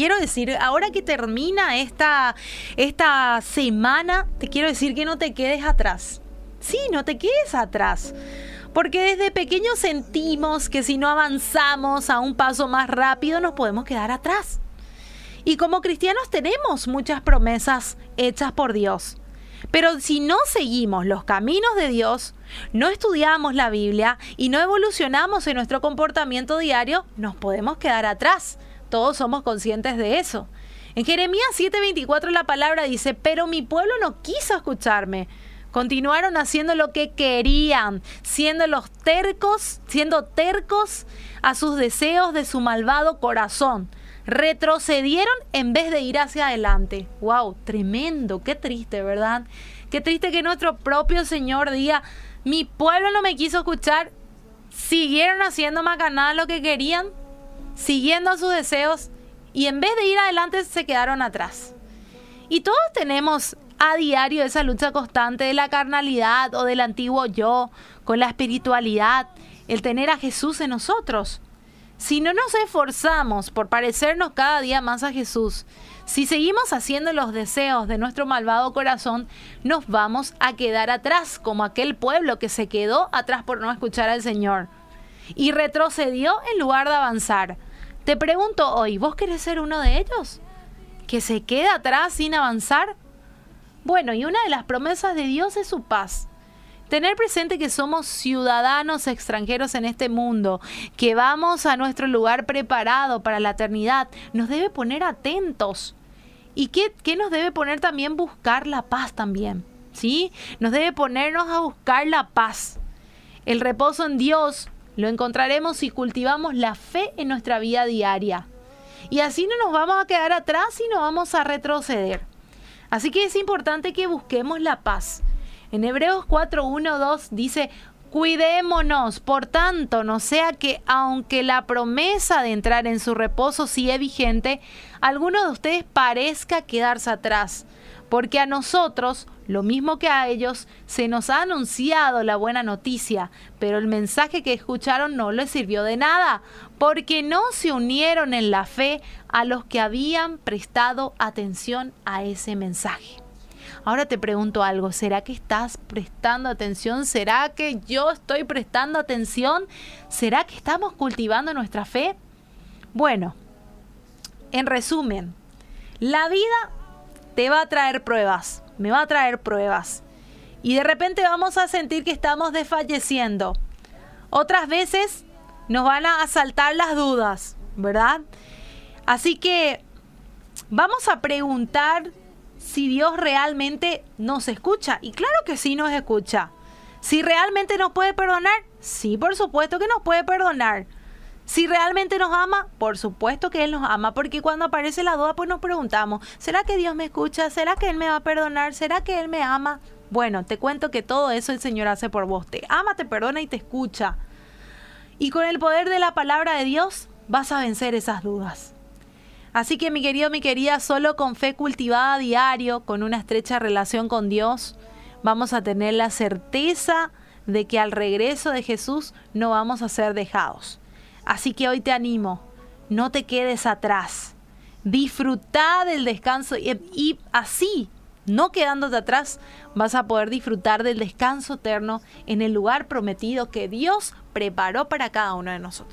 quiero decir, ahora que termina esta, esta semana, te quiero decir que no te quedes atrás. Sí, no te quedes atrás. Porque desde pequeños sentimos que si no avanzamos a un paso más rápido nos podemos quedar atrás. Y como cristianos tenemos muchas promesas hechas por Dios. Pero si no seguimos los caminos de Dios, no estudiamos la Biblia y no evolucionamos en nuestro comportamiento diario, nos podemos quedar atrás. Todos somos conscientes de eso. En Jeremías 7:24 la palabra dice, pero mi pueblo no quiso escucharme. Continuaron haciendo lo que querían, siendo los tercos, siendo tercos a sus deseos de su malvado corazón retrocedieron en vez de ir hacia adelante. ¡Wow! Tremendo, qué triste, ¿verdad? Qué triste que nuestro propio Señor diga, mi pueblo no me quiso escuchar, siguieron haciendo macanada lo que querían, siguiendo sus deseos y en vez de ir adelante se quedaron atrás. Y todos tenemos a diario esa lucha constante de la carnalidad o del antiguo yo con la espiritualidad, el tener a Jesús en nosotros. Si no nos esforzamos por parecernos cada día más a Jesús, si seguimos haciendo los deseos de nuestro malvado corazón, nos vamos a quedar atrás, como aquel pueblo que se quedó atrás por no escuchar al Señor y retrocedió en lugar de avanzar. Te pregunto hoy, ¿vos querés ser uno de ellos? ¿Que se queda atrás sin avanzar? Bueno, y una de las promesas de Dios es su paz. Tener presente que somos ciudadanos extranjeros en este mundo, que vamos a nuestro lugar preparado para la eternidad, nos debe poner atentos. ¿Y qué, qué nos debe poner también buscar la paz también? ¿Sí? Nos debe ponernos a buscar la paz. El reposo en Dios lo encontraremos si cultivamos la fe en nuestra vida diaria. Y así no nos vamos a quedar atrás y no vamos a retroceder. Así que es importante que busquemos la paz. En Hebreos 4, 1, 2 dice, Cuidémonos, por tanto, no sea que aunque la promesa de entrar en su reposo sigue vigente, alguno de ustedes parezca quedarse atrás, porque a nosotros, lo mismo que a ellos, se nos ha anunciado la buena noticia, pero el mensaje que escucharon no les sirvió de nada, porque no se unieron en la fe a los que habían prestado atención a ese mensaje. Ahora te pregunto algo, ¿será que estás prestando atención? ¿Será que yo estoy prestando atención? ¿Será que estamos cultivando nuestra fe? Bueno, en resumen, la vida te va a traer pruebas, me va a traer pruebas. Y de repente vamos a sentir que estamos desfalleciendo. Otras veces nos van a asaltar las dudas, ¿verdad? Así que vamos a preguntar si Dios realmente nos escucha. Y claro que sí nos escucha. Si realmente nos puede perdonar, sí, por supuesto que nos puede perdonar. Si realmente nos ama, por supuesto que Él nos ama, porque cuando aparece la duda, pues nos preguntamos, ¿será que Dios me escucha? ¿Será que Él me va a perdonar? ¿Será que Él me ama? Bueno, te cuento que todo eso el Señor hace por vos. Te ama, te perdona y te escucha. Y con el poder de la palabra de Dios vas a vencer esas dudas. Así que mi querido, mi querida, solo con fe cultivada diario, con una estrecha relación con Dios, vamos a tener la certeza de que al regreso de Jesús no vamos a ser dejados. Así que hoy te animo, no te quedes atrás. Disfruta del descanso y, y así, no quedándote atrás, vas a poder disfrutar del descanso eterno en el lugar prometido que Dios preparó para cada uno de nosotros.